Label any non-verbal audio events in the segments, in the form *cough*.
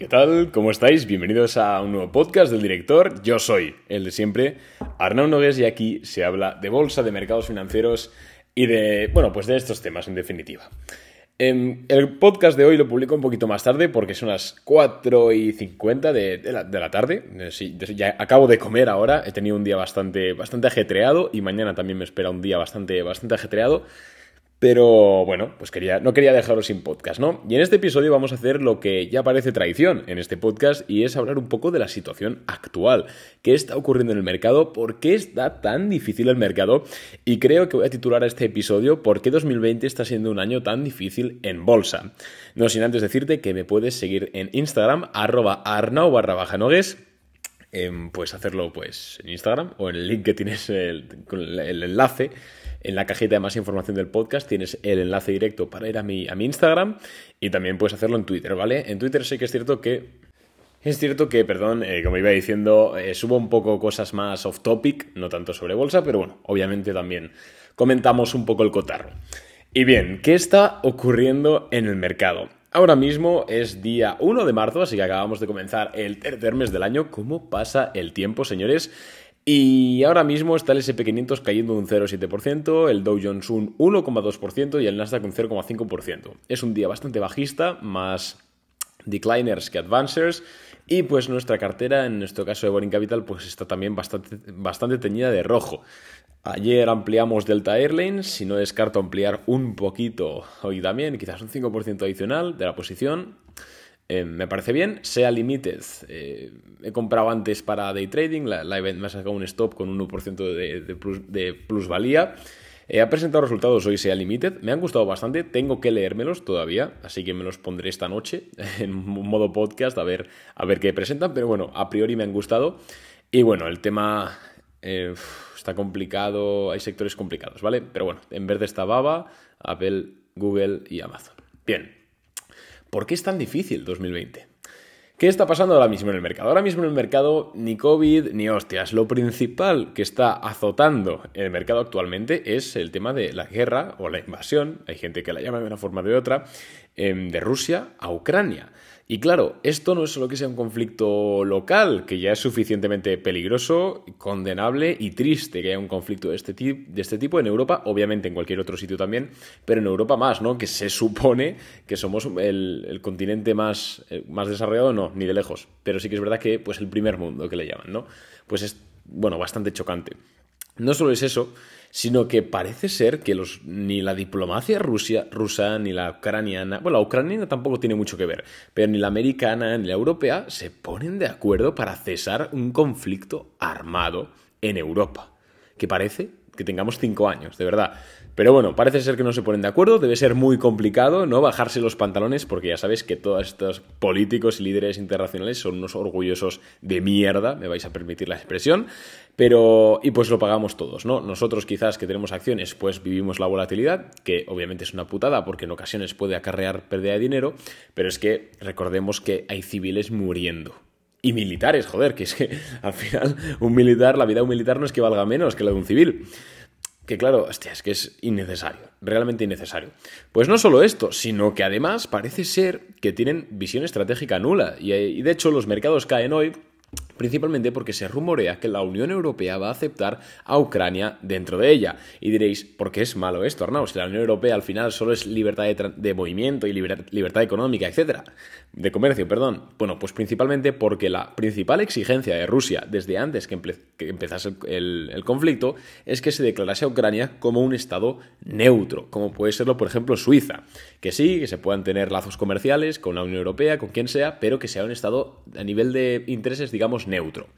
¿Qué tal? ¿Cómo estáis? Bienvenidos a un nuevo podcast del director. Yo soy el de siempre, Arnaud Nogues, y aquí se habla de bolsa, de mercados financieros y de, bueno, pues de estos temas en definitiva. Em, el podcast de hoy lo publico un poquito más tarde porque son las 4 y 50 de, la, tarde. Eh, ya acabo de comer ahora, he tenido un día bastante, bastante ajetreado y mañana también me espera un día bastante, bastante ajetreado. Pero bueno, pues no quería dejaros sin podcast, ¿no? Y en este episodio vamos a hacer lo que ya parece tradición en este podcast y es hablar un poco de la situación actual. ¿Qué está ocurriendo en el mercado? ¿Por qué está tan difícil el mercado? Y creo que voy a titular a este episodio ¿Por qué 2020 está siendo un año tan difícil en bolsa? No sin antes decirte que me puedes seguir en Instagram, arroba arnau barra baja puedes hacerlo pues en Instagram o en el link que tienes el enlace en la cajita de más información del podcast tienes el enlace directo para ir a mi, a mi Instagram y también puedes hacerlo en Twitter, ¿vale? En Twitter sé que es cierto que es cierto que, perdón, eh, como iba diciendo, eh, subo un poco cosas más off topic, no tanto sobre bolsa, pero bueno, obviamente también comentamos un poco el cotarro. Y bien, ¿qué está ocurriendo en el mercado? Ahora mismo es día 1 de marzo, así que acabamos de comenzar el tercer mes del año. ¿Cómo pasa el tiempo, señores? Y ahora mismo está el SP500 cayendo un 0,7%, el Dow Jones un 1,2% y el Nasdaq un 0,5%. Es un día bastante bajista, más decliners que advancers. Y pues nuestra cartera, en nuestro caso de Boring Capital, pues está también bastante, bastante teñida de rojo. Ayer ampliamos Delta Airlines, si no descarto ampliar un poquito hoy también, quizás un 5% adicional de la posición. Eh, me parece bien. Sea Limited, eh, he comprado antes para day trading, la, event me ha sacado un stop con un 1% de, plusvalía. Eh, ha presentado resultados hoy Sea Limited, me han gustado bastante, tengo que leérmelos todavía, así que me los pondré esta noche *laughs* en modo podcast a ver, a ver qué presentan, pero bueno, a priori me han gustado. Y bueno, el tema está complicado, hay sectores complicados, ¿vale? Pero bueno, en verde está Baba, Apple, Google y Amazon. Bien, ¿Por qué es tan difícil 2020? ¿Qué está pasando ahora mismo en el mercado? Ahora mismo en el mercado ni COVID ni hostias. Lo principal que está azotando el mercado actualmente es el tema de la guerra o la invasión, hay gente que la llama de una forma o de otra, em, de Rusia a Ucrania. Y claro, esto no es solo que sea un conflicto local, que ya es suficientemente peligroso, condenable y triste que haya un conflicto de este, de este tipo en Europa, obviamente en cualquier otro sitio también, pero en Europa más, ¿no? Que se supone que somos el, continente más, eh, más desarrollado, no, ni de lejos, pero sí que es verdad que pues el primer mundo que le llaman, ¿no? Pues es, bueno, bastante chocante. No solo es eso, sino que parece ser que los, ni la diplomacia rusa, ni la ucraniana, bueno, la ucraniana tampoco tiene mucho que ver, pero ni la americana ni la europea se ponen de acuerdo para cesar un conflicto armado en Europa, que parece que tengamos cinco años, de verdad. Pero bueno, parece ser que no se ponen de acuerdo, debe ser muy complicado, ¿no? Bajarse los pantalones, porque ya sabéis que todos estos políticos y líderes internacionales son unos orgullosos de mierda, me vais a permitir la expresión, pero, y pues lo pagamos todos, ¿no? Nosotros quizás que tenemos acciones, pues vivimos la volatilidad, que obviamente es una putada, porque en ocasiones puede acarrear pérdida de dinero, pero es que recordemos que hay civiles muriendo. Y militares, joder, que es que *laughs* al final un militar, la vida de un militar no es que valga menos que la de un civil que claro, hostia, es que es innecesario, realmente innecesario. Pues no solo esto, sino que además parece ser que tienen visión estratégica nula y, y de hecho los mercados caen hoy principalmente porque se rumorea que la Unión Europea va a aceptar a Ucrania dentro de ella. Y diréis, ¿por qué es malo esto, Arnau? Si la Unión Europea al final solo es libertad de, movimiento y libertad económica, etcétera, de comercio, perdón. Bueno, pues principalmente porque la principal exigencia de Rusia desde antes que, empezase el, conflicto es que se declarase a Ucrania como un Estado neutro, como puede serlo, por ejemplo, Suiza. Que sí, que se puedan tener lazos comerciales con la Unión Europea, con quien sea, pero que sea un Estado a nivel de intereses, digamos, neutro.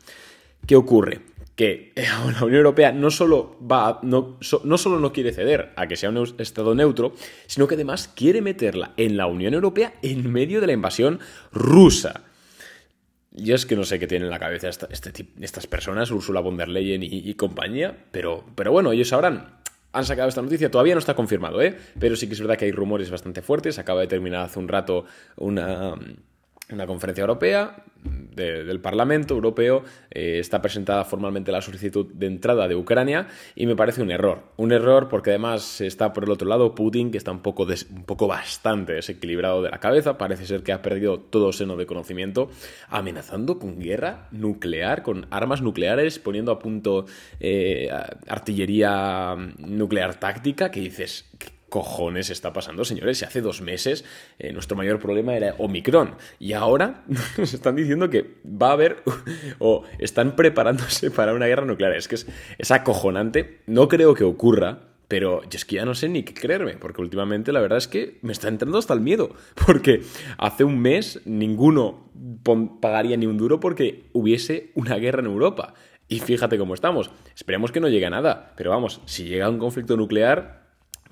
¿Qué ocurre? Que *laughs* la Unión Europea no solo, no, solo no quiere ceder a que sea un Estado neutro, sino que además quiere meterla en la Unión Europea en medio de la invasión rusa. Yo es que no sé qué tienen en la cabeza este, estas personas, Ursula von der Leyen y, compañía, pero, pero bueno, ellos sabrán han sacado esta noticia, todavía no está confirmado, ¿eh? pero sí que es verdad que hay rumores bastante fuertes. Acaba de terminar hace un rato una, una conferencia europea del Parlamento Europeo eh, está presentada formalmente la solicitud de entrada de Ucrania y me parece un error. Un error porque además está por el otro lado Putin, que está un poco, un poco bastante desequilibrado de la cabeza, parece ser que ha perdido todo seno de conocimiento, amenazando con guerra nuclear, con armas nucleares, poniendo a punto eh, artillería nuclear táctica, que dices, cojones está pasando, señores? Si hace dos meses eh, nuestro mayor problema era Omicron y ahora *laughs* nos están diciendo que va a haber *laughs* o están preparándose para una guerra nuclear. Es que es, es acojonante. No creo que ocurra, pero yo es que ya no sé ni qué creerme, porque últimamente la verdad es que me está entrando hasta el miedo, *laughs* porque hace un mes ninguno pagaría ni un duro porque hubiese una guerra en Europa. Y fíjate cómo estamos. Esperemos que no llegue a nada, pero vamos, si llega un conflicto nuclear,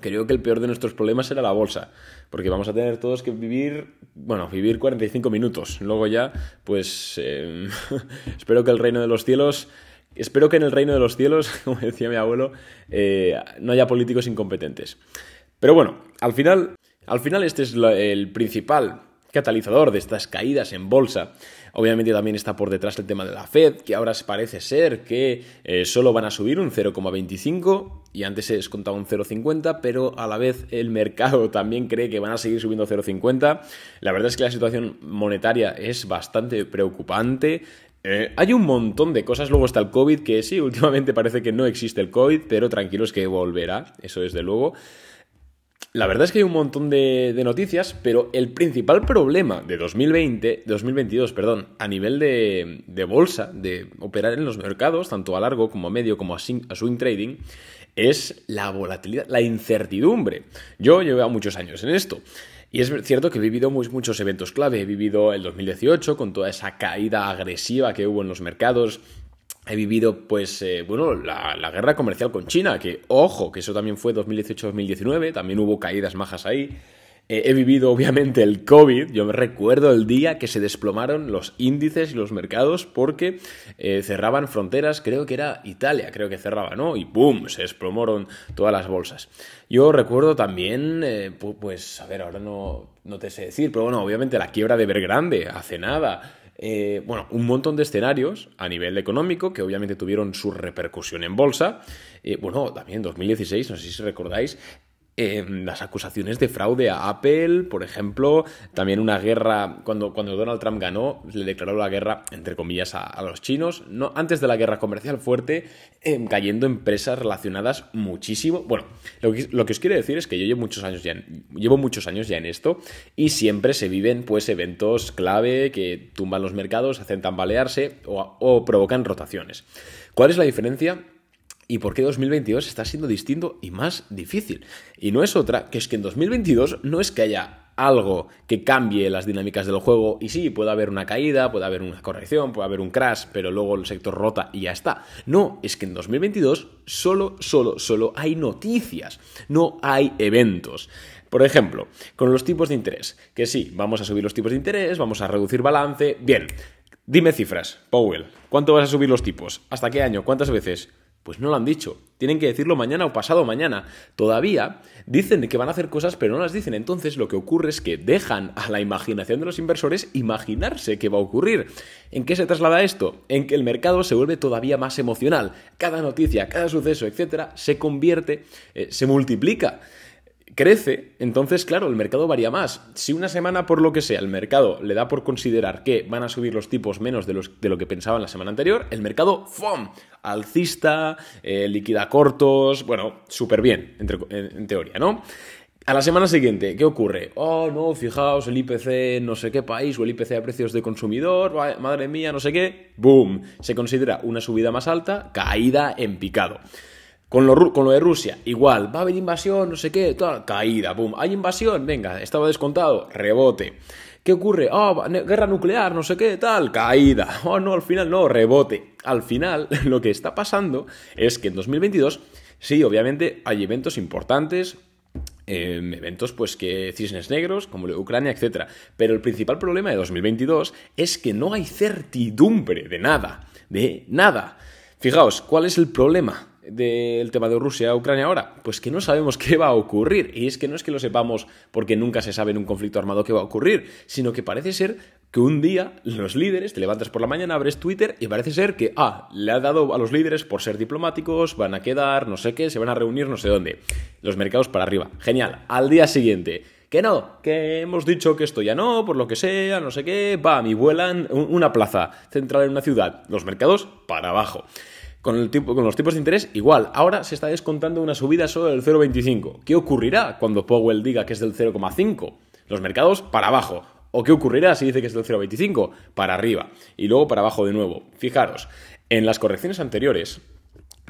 creo que el peor de nuestros problemas será la bolsa, porque vamos a tener todos que vivir, bueno, vivir 45 minutos. Luego ya, pues, eh, *laughs* espero que el reino de los cielos, espero que en el reino de los cielos, *laughs* como decía mi abuelo, eh, no haya políticos incompetentes. Pero bueno, al final, al final este es el principal catalizador de estas caídas en bolsa. Obviamente también está por detrás el tema de la Fed, que ahora parece ser que eh, solo van a subir un 0,25 y antes se descontaba un 0,50, pero a la vez el mercado *laughs* también cree que van a seguir subiendo 0,50. La verdad es que la situación monetaria es bastante preocupante. Eh, hay un montón de cosas, luego está el COVID, que sí, últimamente parece que no existe el COVID, pero tranquilos que volverá, eso desde luego. La verdad es que hay un montón de, noticias, pero el principal problema de 2020, 2022, perdón, a nivel de, bolsa, de operar en los mercados, tanto a largo como a medio como a, swing trading, es la volatilidad, la incertidumbre. Yo llevo muchos años en esto. Y es cierto que he vivido muchos eventos clave. He vivido el 2018 con toda esa caída agresiva que hubo en los mercados, he vivido, pues, eh, bueno, la, guerra comercial con China, que, ojo, que eso también fue 2018-2019, también hubo caídas majas ahí. Eh, he vivido, *laughs* obviamente, el COVID. Yo me recuerdo el día que se desplomaron los índices y los mercados porque eh, cerraban fronteras, creo que era Italia, creo que cerraba, ¿no? Y ¡boom! Se desplomaron todas las bolsas. Yo recuerdo también, pues, a ver, ahora no, no te sé decir, pero bueno, obviamente la quiebra de Bergrande hace nada. Eh, bueno, un montón de escenarios a nivel económico que obviamente tuvieron su repercusión en bolsa. Eh, bueno, también en 2016, no sé si recordáis, las acusaciones de fraude a Apple, por ejemplo, también una guerra, cuando, cuando Donald Trump ganó, le declaró la guerra, entre comillas, a, los chinos, no, antes de la guerra comercial fuerte, em, cayendo empresas relacionadas muchísimo. Bueno, lo que, lo que, os quiero decir es que yo llevo muchos años ya en, llevo muchos años ya en esto y siempre se viven pues eventos clave que tumban los mercados, hacen tambalearse o, o provocan rotaciones. ¿Cuál es la diferencia? Y por qué 2022 está siendo distinto y más difícil. Y no es otra, que es que en 2022 no es que haya algo que cambie las dinámicas del juego y sí, puede haber una caída, puede haber una corrección, puede haber un crash, pero luego el sector rota y ya está. No, es que en 2022 solo, solo, solo hay noticias, no hay eventos. Por ejemplo, con los tipos de interés, que sí, vamos a subir los tipos de interés, vamos a reducir balance, bien. Dime cifras, Powell, ¿cuánto vas a subir los tipos? ¿Hasta qué año? ¿Cuántas veces? Pues no lo han dicho. Tienen que decirlo mañana o pasado mañana. Todavía dicen que van a hacer cosas, pero no las dicen. Entonces lo que ocurre es que dejan a la imaginación de los inversores imaginarse qué va a ocurrir. ¿En qué se traslada esto? En que el mercado se vuelve todavía más emocional. Cada noticia, cada suceso, etcétera, se convierte, eh, se multiplica crece, entonces, claro, el mercado varía más. Si una semana, por lo que sea, el mercado le da por considerar que van a subir los tipos menos de, los, de lo que pensaban la semana anterior, el mercado, ¡fum! Alcista, eh, liquida cortos, bueno, súper bien, en, teoría, ¿no? A la semana siguiente, ¿qué ocurre? Oh, no, fijaos, el IPC no sé qué país o el IPC a precios de consumidor, madre mía, no sé qué, ¡boom! Se considera una subida más alta, caída en picado. Con lo, de Rusia, igual, va a haber invasión, no sé qué, toda caída, boom. ¿Hay invasión? Venga, estaba descontado, rebote. ¿Qué ocurre? Oh, guerra nuclear, no sé qué, tal, caída. Oh, *laughs* no, al final no, rebote. Al final, *laughs* lo que está pasando es que en 2022, sí, obviamente hay eventos importantes, em, eventos pues que cisnes negros, como Ucrania, etc. Pero el principal problema de 2022 es que no hay certidumbre de nada, de nada. Fijaos, ¿cuál es el problema? Del tema de Rusia a Ucrania ahora? Pues que no sabemos *laughs* qué va a ocurrir. Y es que no es que lo sepamos porque nunca se sabe en un conflicto armado qué va a ocurrir, sino que parece ser que un día los líderes, te levantas por la mañana, abres Twitter y parece ser que, ah, le ha dado a los líderes por ser diplomáticos, van a quedar, no sé qué, se van a reunir no sé dónde. Los mercados para arriba. Genial. Al día siguiente, que no, que hemos dicho que esto ya no, por lo que sea, no sé qué, va, mi vuelan una plaza central en una ciudad. Los mercados para abajo. Con, el tipo, con los tipos de interés, igual. Ahora se está descontando una subida solo del 0,25. ¿Qué ocurrirá cuando Powell diga que es del 0,5? Los mercados para abajo. ¿O qué ocurrirá si dice que es del 0,25? Para arriba. Y luego para abajo de nuevo. Fijaros, en las correcciones anteriores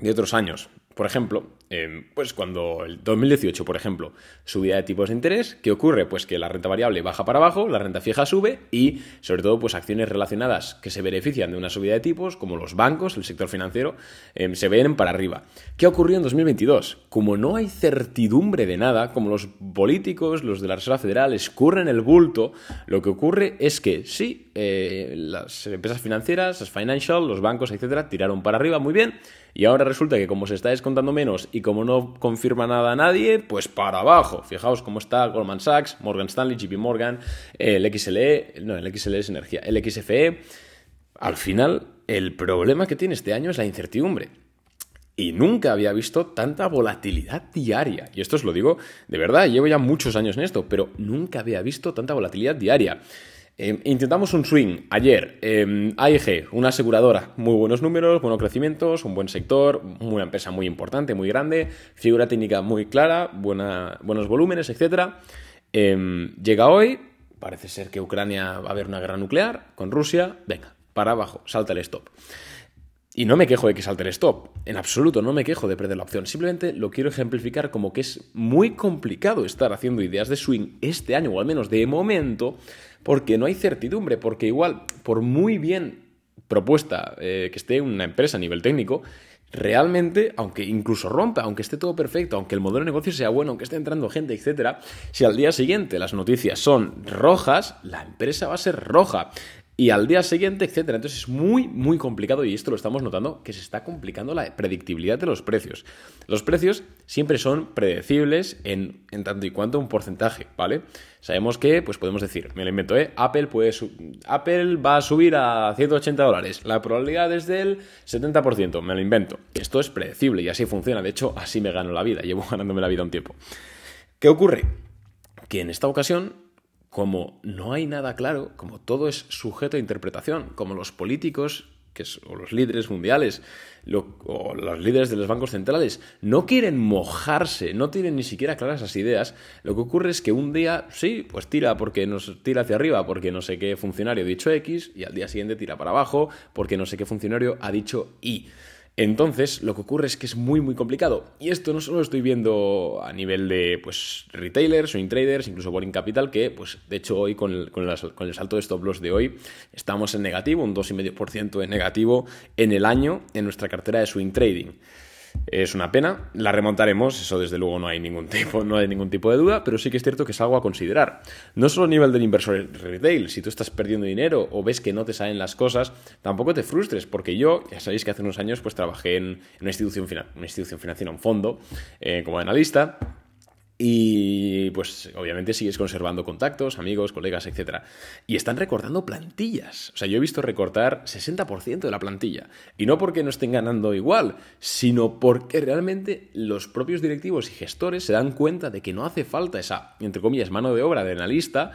de otros años, por ejemplo, em, pues cuando el 2018, por ejemplo, subida de tipos de interés, ¿qué ocurre? Pues que la renta variable baja para abajo, la renta fija sube y, sobre todo, pues acciones relacionadas que se benefician de una subida de tipos, como los bancos, el sector financiero, em, se ven para arriba. ¿Qué ocurrió en 2022? Como no hay certidumbre de nada, como los políticos, los de la Reserva Federal, escurren el bulto, lo que ocurre es que sí, eh, las empresas financieras, las financial, los bancos, etcétera, tiraron para arriba muy bien y ahora resulta que como se está descontando menos y como no confirma nada a nadie, pues para abajo. Fijaos cómo está Goldman Sachs, Morgan Stanley, JP Morgan, el XLE, no, el XLE es energía, el XFE. Al final, el problema que tiene este año es la incertidumbre. Y nunca había visto tanta volatilidad diaria. Y esto os lo digo de verdad, llevo ya muchos años en esto, pero nunca había visto tanta volatilidad diaria. Em, intentamos un swing ayer. Eh, AIG, una aseguradora, muy buenos números, buenos crecimientos, un buen sector, una empresa muy importante, muy grande, figura técnica muy clara, buenos volúmenes, etc. Em, llega hoy, parece ser que Ucrania va a haber una guerra nuclear con Rusia. Venga, para abajo, salta el stop. Y no me quejo de que salte el stop, en absoluto, no me quejo de perder la opción. Simplemente lo quiero ejemplificar como que es muy complicado estar haciendo ideas de swing este año, o al menos de momento, porque no hay certidumbre, porque igual, por muy bien propuesta eh, que esté una empresa a nivel técnico, realmente, aunque incluso rompa, aunque esté todo perfecto, aunque el modelo de negocio sea bueno, aunque esté entrando gente, etcétera, si al día siguiente las noticias son rojas, la empresa va a ser roja y al día siguiente, etcétera. Entonces es muy, muy complicado y esto lo estamos notando que se está complicando la predictibilidad de los precios. Los precios siempre son predecibles en, tanto y cuanto un porcentaje, ¿vale? Sabemos que, pues podemos decir, me lo invento, ¿eh? Apple, puede Apple va a subir a 180 dólares. La probabilidad es del 70%, me lo invento. Esto es predecible y así funciona. De hecho, así me gano la vida. Llevo *laughs* ganándome la vida un tiempo. ¿Qué ocurre? Que en esta ocasión como no hay nada claro, como todo es sujeto a interpretación, como los políticos que o los líderes mundiales o los líderes de los bancos centrales no quieren mojarse, no tienen ni siquiera claras esas ideas, lo que ocurre es que un día, sí, pues tira porque nos tira hacia arriba porque no sé qué funcionario ha dicho X y al día siguiente tira para abajo porque no sé qué funcionario ha dicho Y. Entonces, lo que ocurre es que es muy, muy complicado. Y esto no solo lo estoy viendo a nivel de pues, retailers, swing traders, incluso Boring Capital, que, pues, de hecho, hoy con el, con, el salto de stop loss de hoy, estamos en negativo, un 2,5% en negativo en el año en nuestra cartera de swing trading. Es una pena, la remontaremos, eso desde luego no hay ningún tipo, no hay ningún tipo de duda, pero sí que es cierto que es algo a considerar. No solo a nivel del inversor retail, si tú estás perdiendo dinero o ves que no te salen las cosas, tampoco te frustres, porque yo, ya sabéis que hace unos años pues trabajé en una institución, una institución financiera, un fondo, eh, como analista, y pues obviamente sigues conservando contactos, amigos, colegas, etc. Y están recortando plantillas. O sea, yo he visto recortar 60% de la plantilla. Y no porque no estén ganando igual, sino porque realmente los propios directivos y gestores se dan cuenta de que no hace falta esa, entre comillas, mano de obra de analista,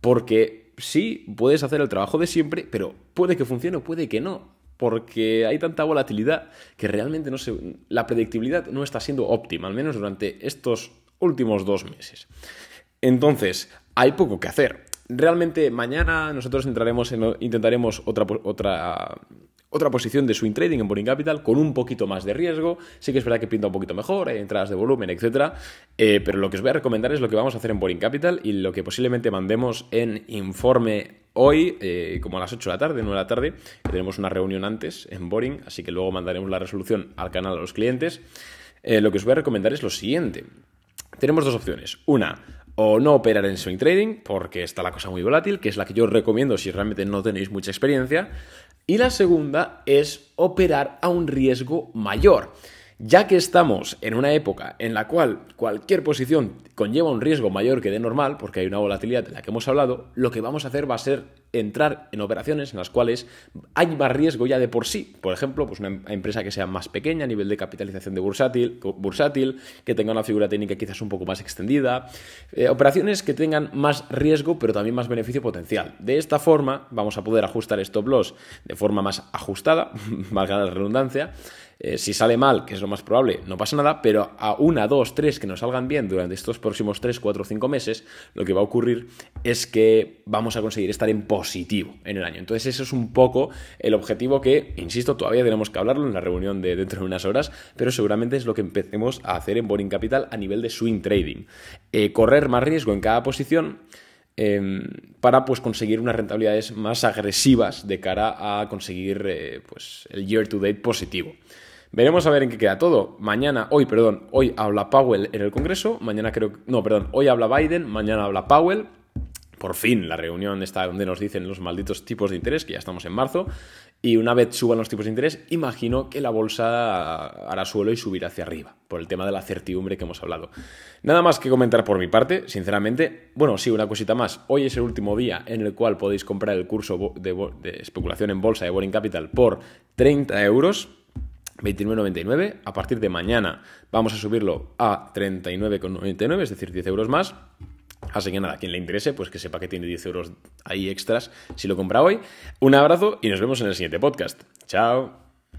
porque sí, puedes hacer el trabajo de siempre, pero puede que funcione o puede que no porque hay tanta volatilidad que realmente no se, la predictibilidad no está siendo óptima, al menos durante estos últimos dos meses. Entonces, hay poco que hacer. Realmente mañana nosotros entraremos en, intentaremos otra, otra, otra posición de swing trading en Boring Capital con un poquito más de riesgo. Sí que es verdad que pinta un poquito mejor, hay entradas de volumen, etc. Eh, pero lo que os voy a recomendar es lo que vamos a hacer en Boring Capital y lo que posiblemente mandemos en informe hoy, eh, como a las 8 de la tarde, 9 de la tarde, que tenemos una reunión antes en Boring, así que luego mandaremos la resolución al canal a los clientes. Eh, lo que os voy a recomendar es lo siguiente tenemos dos opciones. Una, o no operar en swing trading, porque está la cosa muy volátil, que es la que yo recomiendo si realmente no tenéis mucha experiencia. Y la segunda es operar a un riesgo mayor. Ya que estamos en una época en la cual cualquier posición conlleva un riesgo mayor que de normal, porque hay una volatilidad de la que hemos hablado, lo que vamos a hacer va a ser entrar en operaciones en las cuales hay más riesgo ya de por sí. Por ejemplo, pues una em-, empresa que sea más pequeña a nivel de capitalización de bursátil, que tenga una figura técnica quizás un poco más extendida. Eh, operaciones que tengan más riesgo pero también más beneficio potencial. De esta forma vamos a poder ajustar stop loss de forma más ajustada, *laughs* valga la redundancia, eh, si sale mal, que es lo más probable, no pasa nada, pero a una, dos, tres que nos salgan bien durante estos próximos tres, cuatro, cinco meses, lo que va a ocurrir es que vamos a conseguir estar en positivo en el año. Entonces, eso es un poco el objetivo que, insisto, todavía tenemos que hablarlo en la reunión de dentro de unas horas, pero seguramente es lo que empecemos a hacer en Boring Capital a nivel de swing trading. Eh, correr más riesgo en cada posición. Em, para pues conseguir unas rentabilidades más agresivas de cara a conseguir eh, pues, el year to date positivo. Veremos a ver en qué queda todo. Mañana, hoy, perdón, hoy habla Powell en el Congreso, mañana creo, no, perdón, hoy habla Biden, mañana habla Powell. Por fin, la reunión está donde nos dicen los malditos tipos de interés, que ya estamos en marzo. Y una vez suban los tipos de interés, imagino que la bolsa hará suelo y subirá hacia arriba, por el tema de la certidumbre que hemos hablado. Nada más que comentar por mi parte, sinceramente. Bueno, sí, una cosita más. Hoy es el último día en el cual podéis comprar el curso de, de especulación en bolsa de Boring Capital por 30 euros 29,99. A partir de mañana vamos a subirlo a 39,99, es decir, 10 euros más. Así que nada, quien le interese, pues que sepa que tiene 10 euros ahí extras si lo compra hoy. Un abrazo y nos vemos en el siguiente podcast. Chao.